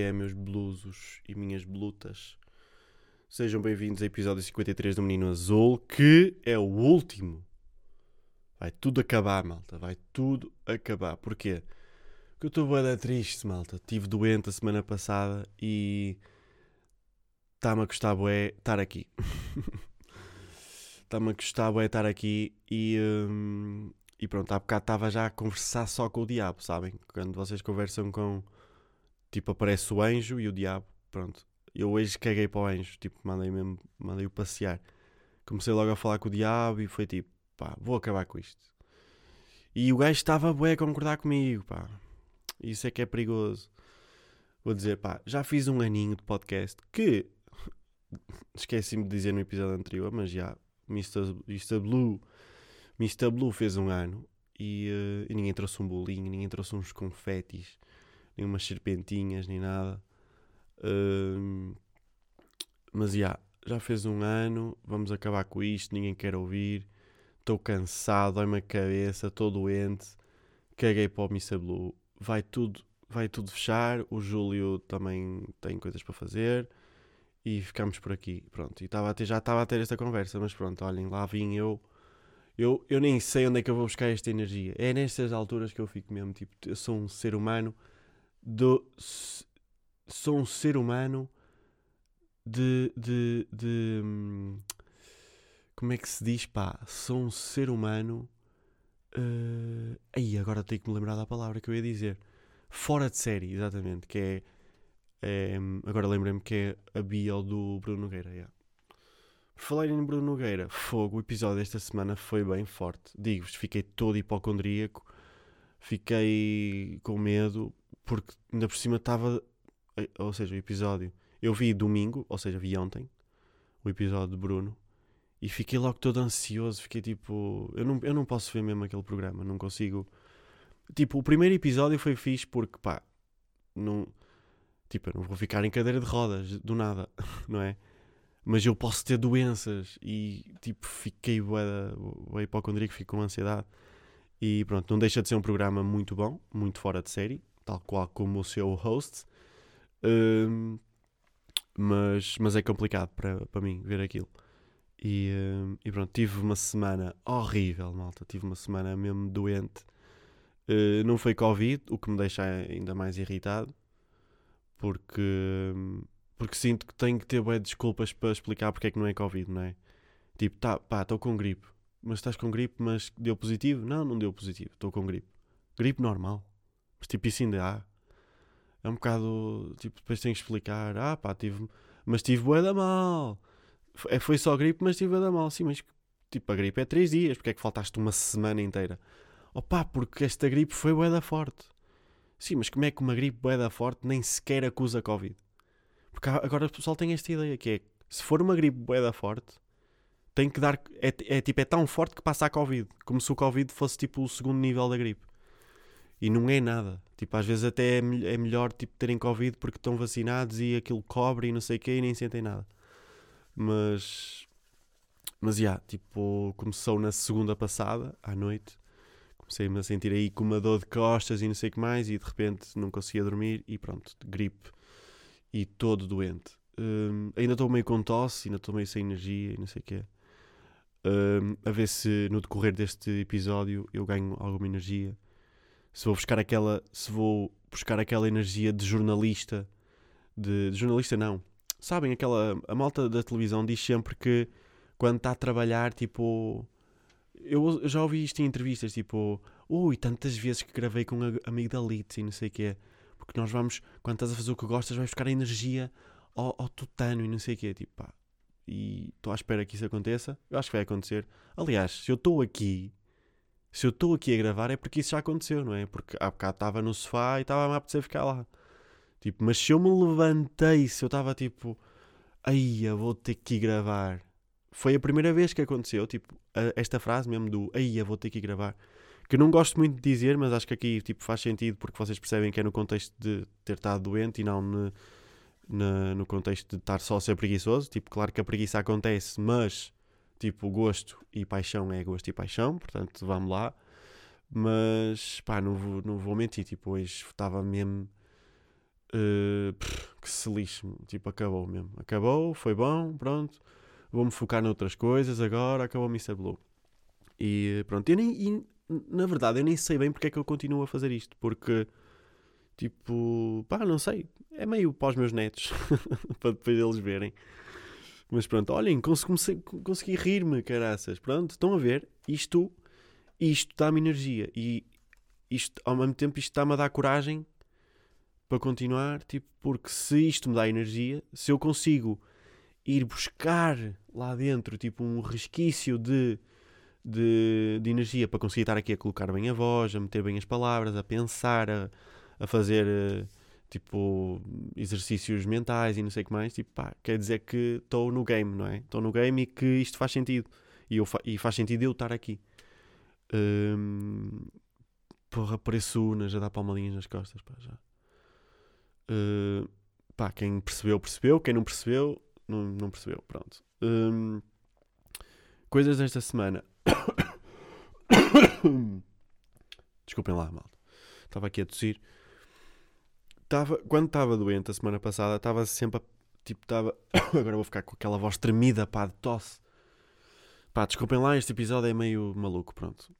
é meus blusos e minhas blutas? Sejam bem-vindos ao episódio 53 do Menino Azul, que é o último. Vai tudo acabar, malta. Vai tudo acabar. Porquê? Porque eu estou bem triste, malta. Estive doente a semana passada e está-me a custar bué estar aqui. Está-me a custar bué estar aqui e, hum, e pronto, há bocado estava já a conversar só com o diabo, sabem? Quando vocês conversam com tipo, aparece o anjo e o diabo, pronto. Eu hoje caguei para o anjo, tipo, mandei mesmo, mandei-o passear. Comecei logo a falar com o diabo e foi tipo, pá, vou acabar com isto. E o gajo estava bué a concordar comigo, pá. Isso é que é perigoso. Vou dizer, pá, já fiz um aninho de podcast que esqueci-me de dizer no episódio anterior, mas já, Mr. Mr. Blue, Mr. Blue fez um ano e, uh, e ninguém trouxe um bolinho, ninguém trouxe uns confetes nem umas serpentinhas, nem nada. Uh, mas já, já fez um ano, vamos acabar com isto, ninguém quer ouvir. Estou cansado, dói-me a cabeça, estou doente. Caguei para o Missa Blue. Vai tudo, vai tudo fechar. O Júlio também tem coisas para fazer. E ficamos por aqui. Pronto, e tava ter, já estava a ter esta conversa, mas pronto, olhem, lá vim eu. Eu, eu nem sei onde é que eu vou buscar esta energia. É nestas alturas que eu fico mesmo, tipo, eu sou um ser humano do, sou um ser humano de, de, de hum, como é que se diz pá? Sou um ser humano uh, aí agora tenho que me lembrar da palavra que eu ia dizer. Fora de série exatamente que é, é agora lembrei-me que é a bio do Bruno Nogueira yeah. por falar em Bruno Nogueira fogo o episódio desta semana foi bem forte. Digo-vos fiquei todo hipocondríaco fiquei com medo porque ainda por cima estava. Eh, ou seja, o episódio. Eu vi domingo, ou seja, vi ontem, o episódio de Bruno, e fiquei logo todo ansioso. Fiquei tipo. Eu não, eu não posso ver mesmo aquele programa, não consigo. Tipo, o primeiro episódio foi fixe porque, pá, não. Tipo, eu não vou ficar em cadeira de rodas do nada, não é? Mas eu posso ter doenças e, tipo, fiquei bué hipocondríaco, fico com ansiedade. E pronto, não deixa de ser um programa muito bom, muito fora de série tal qual como o seu host. Um, mas, mas é complicado para, para mim ver aquilo. E, um, e pronto, tive uma semana horrível, malta. Tive uma semana mesmo doente. Uh, não foi Covid, o que me deixa ainda mais irritado. Porque, porque sinto que tenho que ter bem desculpas para explicar porque é que não é Covid, não é? Tipo, tá, pá, estou com gripe. Mas estás com gripe, mas deu positivo? Não, não deu positivo. Estou com gripe. Gripe normal. Mas tipo, isso ainda há. É um bocado. Tipo, depois tenho que explicar. Ah, pá, tive. Mas tive bué da mal. É, foi só gripe, mas tive bué da mal. Sim, mas tipo, a gripe é 3 dias. Porque é que faltaste uma semana inteira? Opá, porque esta gripe foi bué da forte. Sim, mas como é que uma gripe bué da forte nem sequer acusa Covid? Porque agora o pessoal tem esta ideia que é se for uma gripe bué da forte, tem que dar. É, é tipo, é tão forte que passa a Covid. Como se o Covid fosse tipo o segundo nível da gripe. E não é nada. Tipo, às vezes até é, é melhor tipo, terem Covid porque estão vacinados e aquilo cobre e não sei o que e nem sentem nada. Mas. Mas já, yeah, tipo, começou na segunda passada, à noite. Comecei-me a sentir aí com uma dor de costas e não sei o que mais e de repente não conseguia dormir e pronto, gripe e todo doente. Um, ainda estou meio com tosse, ainda estou meio sem energia e não sei o que Um, a ver se no decorrer deste episódio eu ganho alguma energia se vou buscar aquela, se vou buscar aquela energia de jornalista, de, de jornalista não. Sabem, aquela, a malta da televisão diz sempre que quando está a trabalhar, tipo, eu, já ouvi isto em entrevistas, tipo, ui, tantas vezes que gravei com a amigdalite e não sei o quê, porque nós vamos, quando estás a fazer o que gostas, vais buscar a energia ao, ao tutano e não sei o quê, tipo, pá, e estou à espera que isso aconteça, eu acho que vai acontecer. Aliás, se eu estou aqui se eu estou aqui a gravar é porque isso já aconteceu, não é? Porque há bocado estava no sofá e estava-me a apetecer ficar lá. Tipo, mas se eu me levantei, se eu estava tipo, aí vou ter que ir gravar. Foi a primeira vez que aconteceu, tipo, a, esta frase mesmo do aí vou ter que ir gravar. Que eu não gosto muito de dizer, mas acho que aqui tipo, faz sentido porque vocês percebem que é no contexto de ter estado doente e não no, no, no contexto de estar só a ser preguiçoso. Tipo, claro que a preguiça acontece, mas Tipo, gosto e paixão é gosto e paixão, portanto, vamos lá. Mas, pá, não vou, não vou mentir. Tipo, hoje estava mesmo. Uh, que se lixe, tipo, acabou mesmo. Acabou, foi bom, pronto. Vou-me focar noutras coisas agora, acabou o Mr. Blue. E pronto, eu nem, e, na verdade, eu nem sei bem porque é que eu continuo a fazer isto. Porque, tipo, pá, não sei. É meio para os meus netos, para depois eles verem. Mas pronto, olhem, consegui, consegui rir-me, caraças. Pronto, estão a ver? Isto, isto dá-me energia. E isto, ao mesmo tempo, isto está-me a dar coragem para continuar, tipo, porque se isto me dá energia, se eu consigo ir buscar lá dentro, tipo, um resquício de, de, de energia para conseguir estar aqui a colocar bem a voz, a meter bem as palavras, a pensar, a, a fazer, eh, tipo, exercícios mentais e não sei o que mais, tipo, pá, quer dizer que estou no game, não é? Estou no game e que isto faz sentido. E, eu fa e faz sentido eu estar aqui. Hum, porra, pareço una, já dá palmadinhas nas costas, pá, já. Uh, pá, quem percebeu, percebeu. Quem não percebeu, não, não percebeu. Pronto. Um, coisas desta semana. Desculpem lá, malta. Estava aqui a tossir. Tava, quando estava doente a semana passada, estava sempre a, tipo, estava. Agora vou ficar com aquela voz tremida, pá, de tosse. Pá, desculpem lá, este episódio é meio maluco, pronto.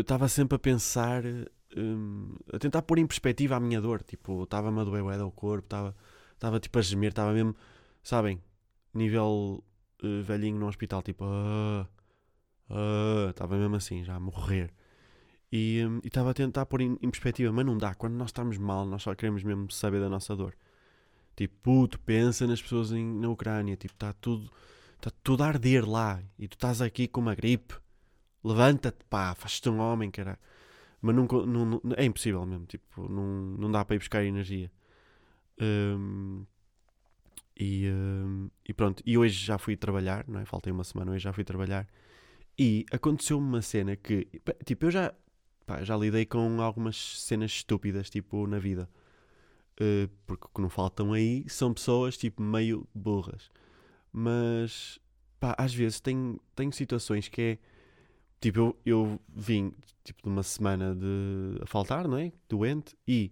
Estava uh, sempre a pensar um, a tentar pôr em perspectiva a minha dor. Tipo, estava-me a doer o corpo, estava tipo a gemer, estava mesmo, sabem, nível uh, velhinho no hospital, tipo, estava uh, uh, mesmo assim, já a morrer. E um, estava a tentar pôr em, em, perspectiva, mas não dá. Quando nós estamos mal, nós só queremos mesmo saber da nossa dor. Tipo, puto, pensa nas pessoas em, na Ucrânia. Tipo, está tudo, está tudo a arder lá. E tu estás aqui com uma gripe. Levanta-te, pá, faz-te um homem, cara mas não, não, é impossível mesmo, tipo, não, não dá para ir buscar energia. Um, e, um, e pronto, e hoje já fui trabalhar, não é? Faltei uma semana, hoje já fui trabalhar. E aconteceu-me uma cena que, tipo, eu já, pá, já lidei com algumas cenas estúpidas, tipo, na vida. Uh, porque o que não faltam aí são pessoas, tipo, meio burras. Mas, pá, às vezes tenho, tenho situações que é Tipo, eu, eu vim tipo, de uma semana de a faltar, não é? Doente, e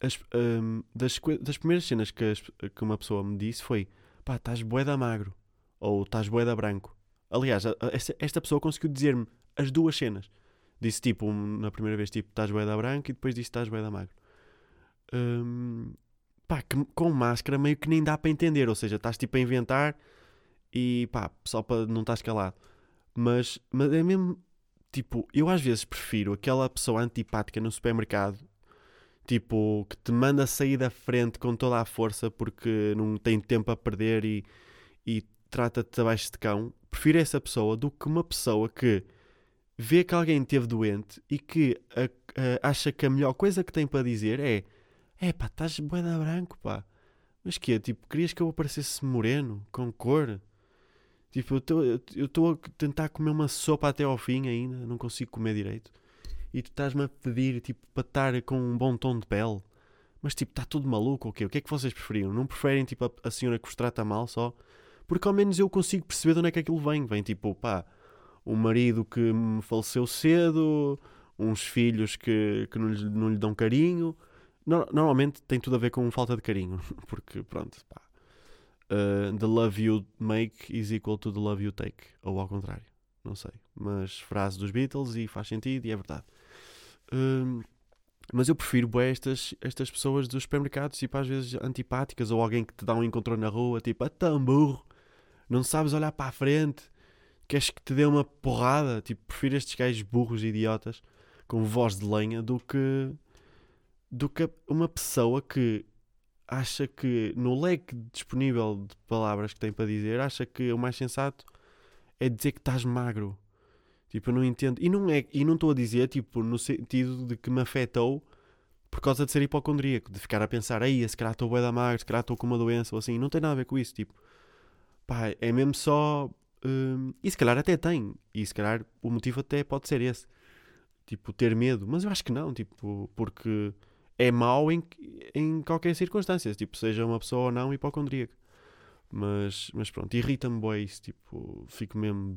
as, um, das, das primeiras cenas que, as, que uma pessoa me disse foi: pá, estás boeda magro, ou estás boeda branco. Aliás, esta, esta pessoa conseguiu dizer-me as duas cenas. Disse tipo, na primeira vez, tipo, estás boeda branco, e depois disse estás boeda magro. Um, pá, que, com máscara meio que nem dá para entender, ou seja, estás tipo a inventar e pá, só para não estás calado. Mas, mas é mesmo. Tipo, eu às vezes prefiro aquela pessoa antipática no supermercado, tipo, que te manda sair da frente com toda a força porque não tem tempo a perder e, e trata-te abaixo de cão. Prefiro essa pessoa do que uma pessoa que vê que alguém esteve doente e que a, a, acha que a melhor coisa que tem para dizer é: É pá, estás boeda branco, pá. Mas que é? Tipo, querias que eu aparecesse moreno, com cor? Tipo, eu estou a tentar comer uma sopa até ao fim ainda, não consigo comer direito. E tu estás-me a pedir, tipo, para estar com um bom tom de pele. Mas, tipo, está tudo maluco ou quê? O que é que vocês preferiam? Não preferem, tipo, a, a, senhora que vos trata mal só? Porque ao menos eu consigo perceber de onde é que aquilo vem. Vem, tipo, pá, um marido que faleceu cedo, uns filhos que, que não, lhe, não lhe dão carinho. No, normalmente tem tudo a ver com falta de carinho. Porque, pronto, pá uh, the love you make is equal to the love you take. Ou ao contrário, não sei. Mas frase dos Beatles e faz sentido e é verdade. Uh, mas eu prefiro bem estas, estas pessoas dos supermercados, tipo, às vezes antipáticas, ou alguém que te dá um encontro na rua, tipo, a ah, tão burro, não sabes olhar para a frente, queres que te dê uma porrada. Tipo, prefiro estes gajos burros e idiotas com voz de lenha do que do que uma pessoa que acha que no leque disponível de palavras que tem para dizer, acha que o mais sensato é dizer que estás magro. Tipo, eu não entendo. E não é, e não estou a dizer, tipo, no sentido de que me afetou por causa de ser hipocondríaco, de ficar a pensar, aí, se calhar estou bem da magro, se calhar estou com uma doença ou assim. Não tem nada a ver com isso, tipo. Pá, é mesmo só. Hum, e se calhar até tem. E se calhar o motivo até pode ser esse. Tipo, ter medo. Mas eu acho que não, tipo, porque é mau em, em qualquer circunstância, tipo, seja uma pessoa ou não hipocondríaca. Mas, mas pronto, irrita-me bem isso, tipo, fico mesmo.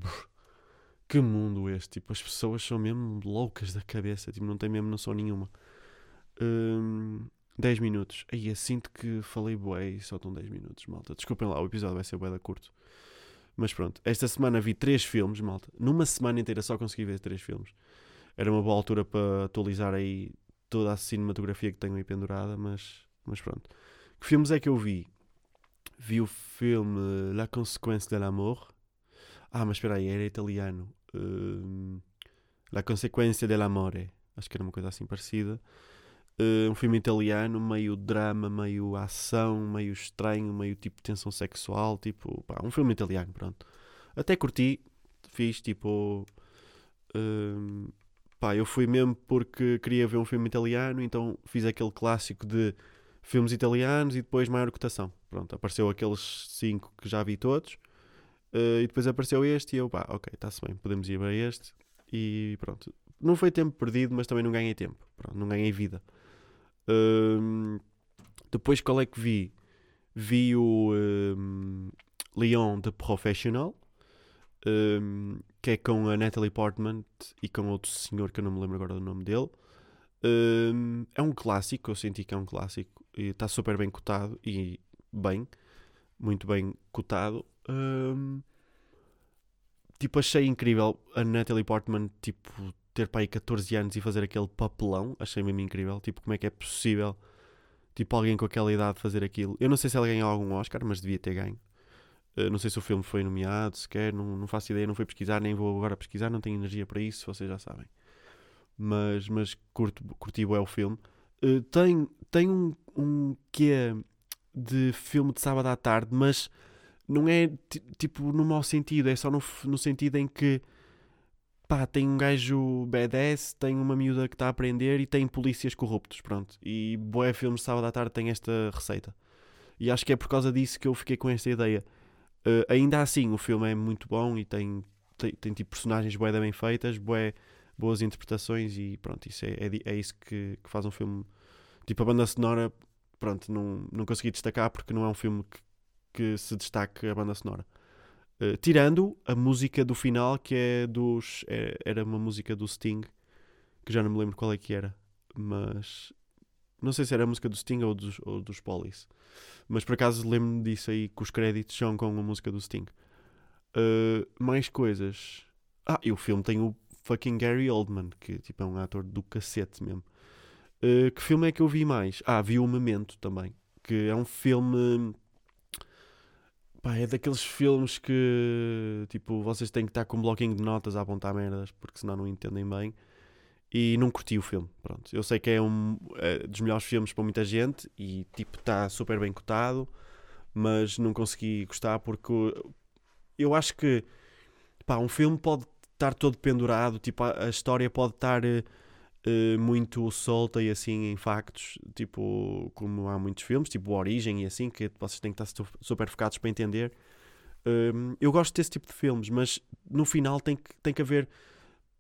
Que mundo este? Tipo, as pessoas são mesmo loucas da cabeça, tipo, não têm mesmo noção nenhuma. Hum, 10 minutos. Aí eu sinto que falei bué e só estão 10 minutos, malta. Desculpem lá, o episódio vai ser bué da curto. Mas pronto, esta semana vi 3 filmes, malta. Numa semana inteira só consegui ver 3 filmes. Era uma boa altura para atualizar aí toda a cinematografia que tenho aí pendurada, mas, mas pronto. Que filmes é que eu vi? Vi o filme La Consequence de l'Amour. Ah, mas espera aí, era italiano. Uh, La Consequência dell'Amore. Acho que era uma coisa assim parecida. Uh, um filme italiano, meio drama, meio ação, meio estranho, meio tipo tensão sexual, tipo, pá, um filme italiano, pronto. Até curti, fiz tipo. Uh, pá, eu fui mesmo porque queria ver um filme italiano, então fiz aquele clássico de filmes italianos e depois maior cotação. Pronto, apareceu aqueles cinco que já vi todos. Uh, e depois apareceu este e eu, pá, ok, está-se bem, podemos ir para este. E pronto. Não foi tempo perdido, mas também não ganhei tempo. Pronto, não ganhei vida. Um, depois qual é que vi? Vi o um, Leon The Professional, um, que é com a Natalie Portman e com outro senhor que eu não me lembro agora do nome dele. é um clássico, eu senti que é um clássico. Está super bem cotado e bem, muito bem cotado. tipo, achei incrível a Natalie Portman, tipo, ter para aí 14 anos e fazer aquele papelão, achei mesmo incrível. Tipo, como é que é possível, tipo, alguém com aquela idade fazer aquilo? Eu não sei se ela ganhou algum Oscar, mas devia ter ganho. Uh, não sei se o filme foi nomeado sequer, não, não faço ideia, não fui pesquisar, nem vou agora pesquisar, não tenho energia para isso, vocês já sabem. Mas, mas curto, curti é o filme. Uh, tem, tem um, um quê de filme de sábado à tarde, mas não é tipo no mau sentido, é só no, no sentido em que pá, tem um gajo badass, tem uma miúda que está a aprender e tem polícias corruptos, pronto. E boé filmes sábado à tarde tem esta receita. E acho que é por causa disso que eu fiquei com esta ideia. Uh, ainda assim, o filme é muito bom e tem, tem, tem tipo personagens bué bem feitas, bué, boas interpretações e pronto, isso é, é, é isso que, que, faz um filme. Tipo, a banda sonora, pronto, não, não consegui destacar porque não é um filme que, que se destaque a banda sonora. Uh, tirando a música do final, que é dos. É, era uma música do Sting, que já não me lembro qual é que era, mas. Não sei se era a música do Sting ou dos, ou dos Police. Mas por acaso lembro-me disso aí, que os créditos são com a música do Sting. Uh, mais coisas. Ah, e o filme tem o fucking Gary Oldman, que tipo, é um ator do cacete mesmo. Uh, que filme é que eu vi mais? Ah, vi o Memento também, que é um filme Pá, é daqueles filmes que tipo, vocês têm que estar com um bloquinho de notas a apontar merdas, porque senão não entendem bem. E não curti o filme. Pronto. Eu sei que é um é dos melhores filmes para muita gente e tipo está super bem cotado, mas não consegui gostar porque eu acho que pá, um filme pode estar todo pendurado, tipo, a, a história pode estar uh, muito solta e assim em factos, tipo, como há muitos filmes, tipo Origem e assim, que vocês têm que estar super focados para entender. Um, eu gosto desse tipo de filmes, mas no final tem que, tem que haver.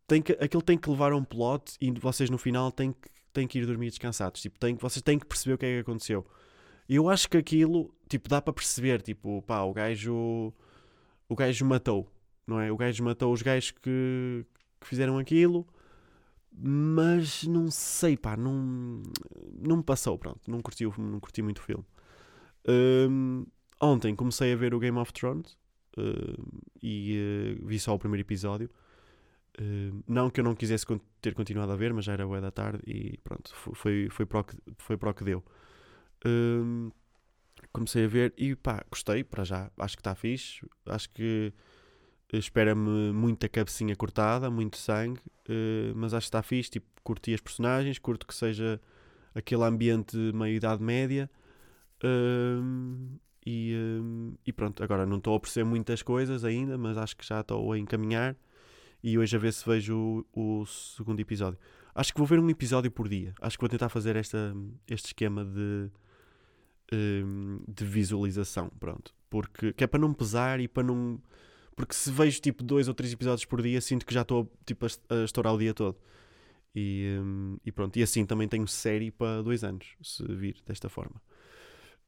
Tem que, aquilo tem que levar a um plot e vocês no final têm que, têm que ir dormir descansados. Tipo, tem, vocês têm que perceber o que é que aconteceu. Eu acho que aquilo, tipo, dá para perceber, tipo, pá, o gajo. O gajo matou, não é? O gajo matou os gajos que, que fizeram aquilo mas não sei, pá, não, não me passou, pronto, não curti, não curti muito o filme. Um, ontem comecei a ver o Game of Thrones uh, e uh, vi só o primeiro episódio. Uh, não que eu não quisesse ter continuado a ver, mas já era boa da tarde e pronto, foi, foi, para, o que, foi para o que deu. comecei a ver e pá, gostei, para já, acho que está fixe. Acho que espera-me muita cabecinha cortada, muito sangue, uh, mas acho que está fixe, tipo, curti as personagens, curto que seja aquele ambiente meio idade média. Uh, e, uh, e, pronto, agora não estou a perceber muitas coisas ainda, mas acho que já estou a encaminhar. E hoje a ver se vejo o, o, segundo episódio. Acho que vou ver um episódio por dia. Acho que vou tentar fazer esta, este esquema de, de visualização. Pronto. Porque que é para não pesar e para não porque se vejo tipo dois ou três episódios por dia, sinto que já estou tipo, a, estourar o dia todo. E, um, e, pronto, e assim também tenho série para dois anos, se vir desta forma.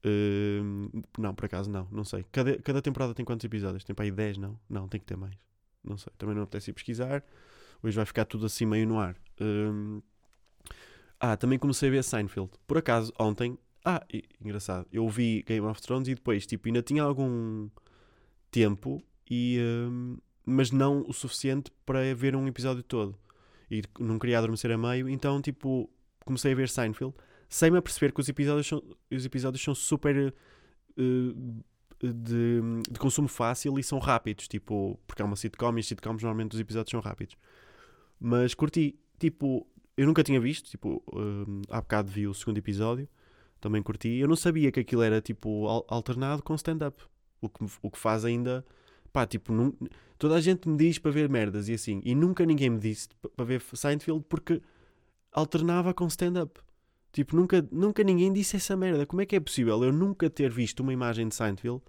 Um, não, por acaso não, não sei. Cada, cada temporada tem quantos episódios? Tem para aí 10, não? Não, tem que ter mais. Não sei, também não apetece ir pesquisar. Hoje vai ficar tudo assim meio no ar. Um, Ah, também comecei a ver Seinfeld. Por acaso, ontem. Ah, e- engraçado. Eu vi Game of Thrones e depois, tipo, ainda tinha algum tempo, e, hum, mas não o suficiente para ver um episódio todo. E não queria adormecer a meio, então, tipo, comecei a ver Seinfeld. Sem-me a perceber que os episódios são, os episódios são super. eh, de, de consumo fácil e são rápidos, tipo, porque é uma sitcom e as sitcoms normalmente os episódios são rápidos. Mas curti, tipo, eu nunca tinha visto, tipo, hum, há bocado vi o segundo episódio, também curti. Eu não sabia que aquilo era tipo al- alternado com stand-up, o que, me- o que faz ainda, pá, tipo, nun- toda a gente me diz para ver merdas e assim, e nunca ninguém me disse pa- para ver Seinfeld porque alternava com stand-up. Tipo, nunca, nunca ninguém disse essa merda. Como é que é possível eu nunca ter visto uma imagem de Seinfeld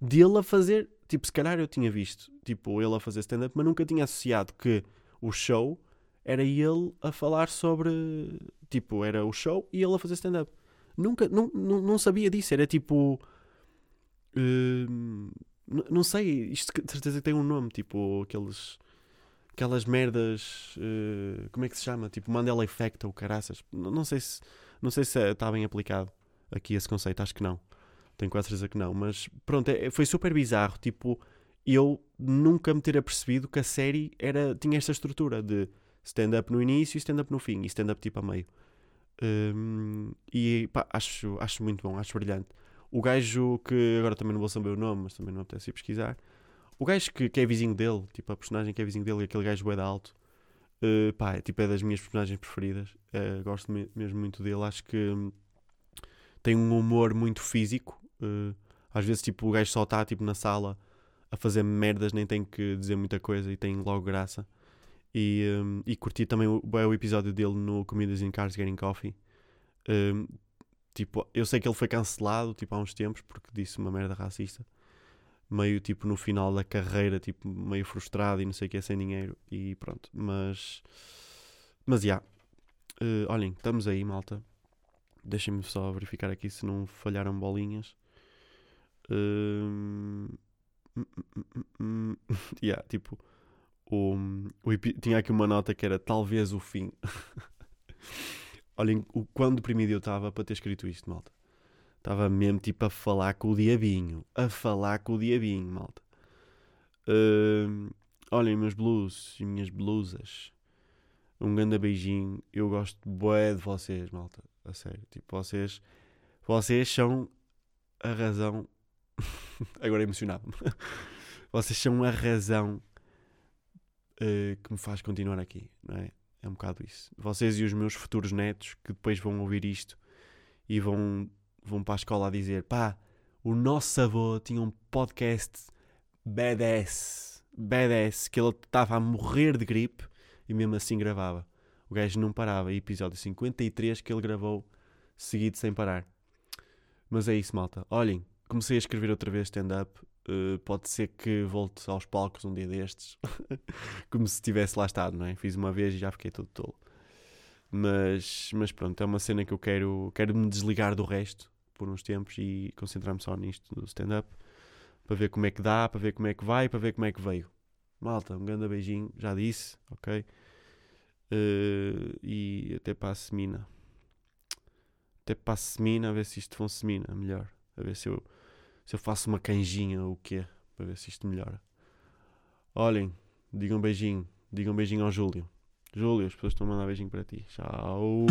dele a fazer. Tipo, se calhar eu tinha visto, tipo, ele a fazer stand-up, mas nunca tinha associado que o show era ele a falar sobre. Tipo, era o show e ele a fazer stand-up. Nunca, não, não, não sabia disso. Era tipo. hum, n- não sei, isto de certeza que tem um nome, tipo, aqueles. Aquelas merdas. eh, como é que se chama? Tipo, Mandela Effect ou caraças. Não, não sei se. Não sei se está bem aplicado aqui esse conceito, acho que não. Tenho quase certeza que não. Mas pronto, é- foi super bizarro. Tipo, eu nunca me ter apercebido que a série era, tinha esta estrutura de stand-up no início e stand-up no fim, e stand-up tipo a meio. Hum, e pá, acho, acho muito bom, acho brilhante. O gajo que agora também não vou saber o nome, mas também não apetece ir pesquisar. O gajo que, que é vizinho dele, tipo a personagem que é vizinho dele, aquele gajo da alto, uh, pá, é, tipo, é das minhas personagens preferidas. Uh, gosto me- mesmo muito dele. Acho que hum, tem um humor muito físico. uh, às vezes, tipo, o gajo só está tipo, na sala a fazer merdas, nem tem que dizer muita coisa e tem logo graça. E, hum, e curti também o, o episódio dele no Comidas in Cars Getting Coffee. Hum, tipo, eu sei que ele foi cancelado tipo, há uns tempos porque disse uma merda racista. Meio tipo no final da carreira, tipo, meio frustrado e não sei o que sem dinheiro. E pronto, mas. Mas já. Eh, olhem, estamos aí, malta. Deixem-me só verificar aqui se não falharam bolinhas. Hum. Yeah, tipo, o, o tinha aqui uma nota que era talvez o fim. Olhem o quão deprimido eu estava para ter escrito isto, malta. Estava mesmo tipo a falar com o diabinho. A falar com o diabinho, malta. Hum, olhem, meus blues e minhas blusas. Um grande beijinho. Eu gosto bué de vocês, malta. A sério. Tipo, vocês. Vocês são a razão. Agora emocionado. vocês são a razão eh, que me faz continuar aqui, não é? É um bocado isso. Vocês e os meus futuros netos que depois vão ouvir isto e vão, vão para a escola a dizer: pá, o nosso avô tinha um podcast badass, badass, que ele estava a morrer de gripe e mesmo assim gravava. O gajo não parava. Episódio 53 que ele gravou seguido sem parar. Mas é isso, malta. Olhem, comecei a escrever outra vez stand-up. Uh, pode ser que volte aos palcos um dia destes. Como se tivesse lá estado, não é? Fiz uma vez e já fiquei todo tolo. Mas, mas pronto, é uma cena que eu quero, quero me desligar do resto por uns tempos e concentrar-me só nisto do stand-up para ver como é que dá, para ver como é que vai, para ver como é que veio. Malta, um grande beijinho, já disse, ok? Uh, e até para a semina. Até para a semina, a ver se isto semina melhor. A ver se eu, se eu faço uma canjinha ou o quê, para ver se isto melhora. Olhem, digam um beijinho, digam um beijinho ao Júlio. Júlio, as pessoas estão a mandar beijinho para ti. Tchau.